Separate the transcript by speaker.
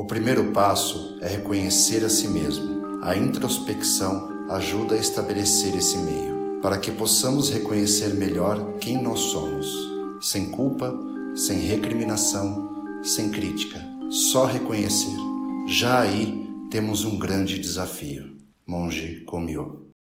Speaker 1: O primeiro passo é reconhecer a si mesmo. A introspecção ajuda a estabelecer esse meio, para que possamos reconhecer melhor quem nós somos, sem culpa, sem recriminação, sem crítica, só reconhecer. Já aí temos um grande desafio. Monge Komyo